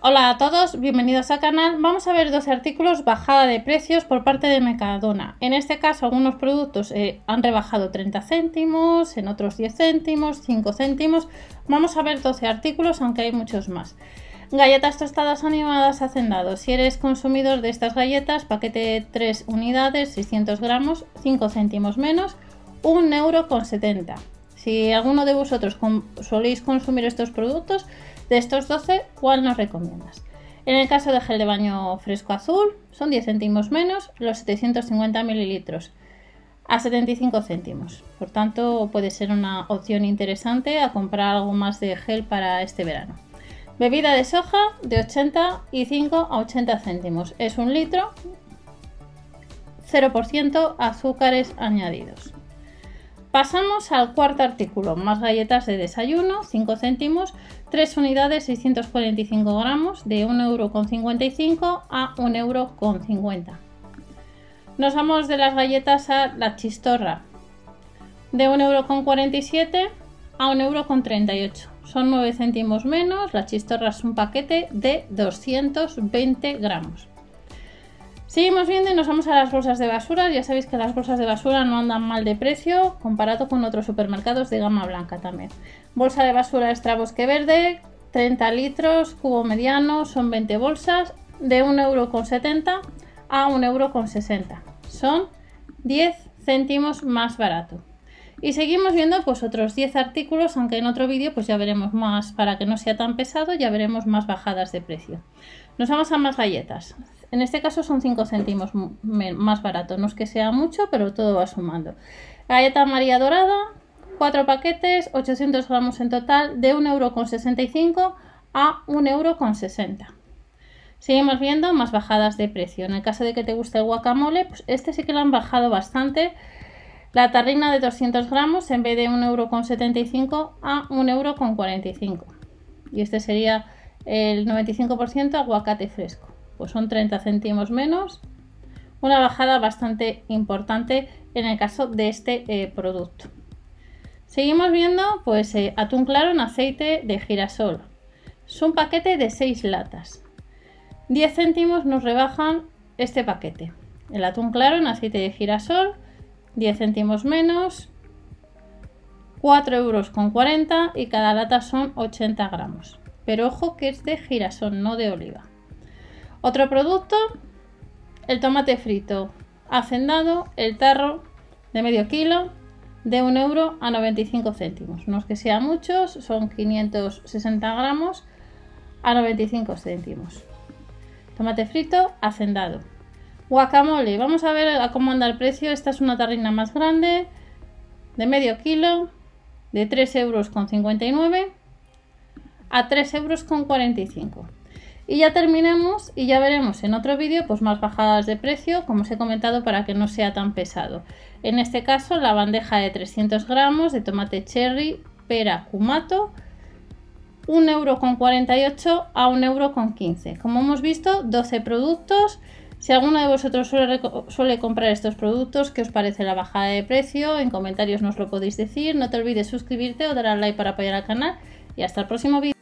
Hola a todos, bienvenidos al canal. Vamos a ver 12 artículos bajada de precios por parte de Mercadona. En este caso algunos productos eh, han rebajado 30 céntimos, en otros 10 céntimos, 5 céntimos. Vamos a ver 12 artículos, aunque hay muchos más. Galletas tostadas animadas Hacendado. Si eres consumidor de estas galletas, paquete 3 unidades, 600 gramos, 5 céntimos menos, 1,70 euro con 70. Si alguno de vosotros soléis consumir estos productos, de estos 12, ¿cuál nos recomiendas? En el caso de gel de baño fresco azul, son 10 céntimos menos los 750 mililitros a 75 céntimos. Por tanto, puede ser una opción interesante a comprar algo más de gel para este verano. Bebida de soja de 85 a 80 céntimos. Es un litro, 0% azúcares añadidos. Pasamos al cuarto artículo, más galletas de desayuno, 5 céntimos, 3 unidades, 645 gramos, de 1,55€ a 1,50€. Nos vamos de las galletas a la chistorra, de 1,47€ a 1,38€. Son 9 céntimos menos, la chistorra es un paquete de 220 gramos. Seguimos viendo y nos vamos a las bolsas de basura. Ya sabéis que las bolsas de basura no andan mal de precio comparado con otros supermercados de gama blanca también. Bolsa de basura extra bosque verde, 30 litros, cubo mediano, son 20 bolsas, de 1,70€ a 1,60€. Son 10 céntimos más barato. Y seguimos viendo pues otros 10 artículos, aunque en otro vídeo pues ya veremos más, para que no sea tan pesado, ya veremos más bajadas de precio. Nos vamos a más galletas. En este caso son 5 céntimos más barato. No es que sea mucho, pero todo va sumando. Galleta María Dorada, 4 paquetes, 800 gramos en total, de 1,65€ a 1,60€. Seguimos viendo más bajadas de precio. En el caso de que te guste el guacamole, pues este sí que lo han bajado bastante. La tarrina de 200 gramos, en vez de 1,75€ a 1,45€. Y este sería el 95% aguacate fresco pues son 30 céntimos menos. Una bajada bastante importante en el caso de este eh, producto. Seguimos viendo pues eh, atún claro en aceite de girasol. Es un paquete de 6 latas. 10 céntimos nos rebajan este paquete. El atún claro en aceite de girasol, 10 céntimos menos, 4 euros con 40 y cada lata son 80 gramos. Pero ojo que es de girasol, no de oliva. Otro producto, el tomate frito hacendado, el tarro de medio kilo de 1 euro a 95 céntimos. No es que sea muchos, son 560 gramos a 95 céntimos. Tomate frito hacendado. Guacamole, vamos a ver a cómo anda el precio. Esta es una tarrina más grande de medio kilo de 3 euros con 59 a 3 euros con 45. Y ya terminamos y ya veremos en otro vídeo pues más bajadas de precio, como os he comentado, para que no sea tan pesado. En este caso, la bandeja de 300 gramos de tomate cherry, pera kumato, 1,48€ a 1,15€. Como hemos visto, 12 productos. Si alguno de vosotros suele, comprar estos productos, ¿qué os parece la bajada de precio? En comentarios nos lo podéis decir. No te olvides suscribirte o dar al like para apoyar al canal. Y hasta el próximo vídeo.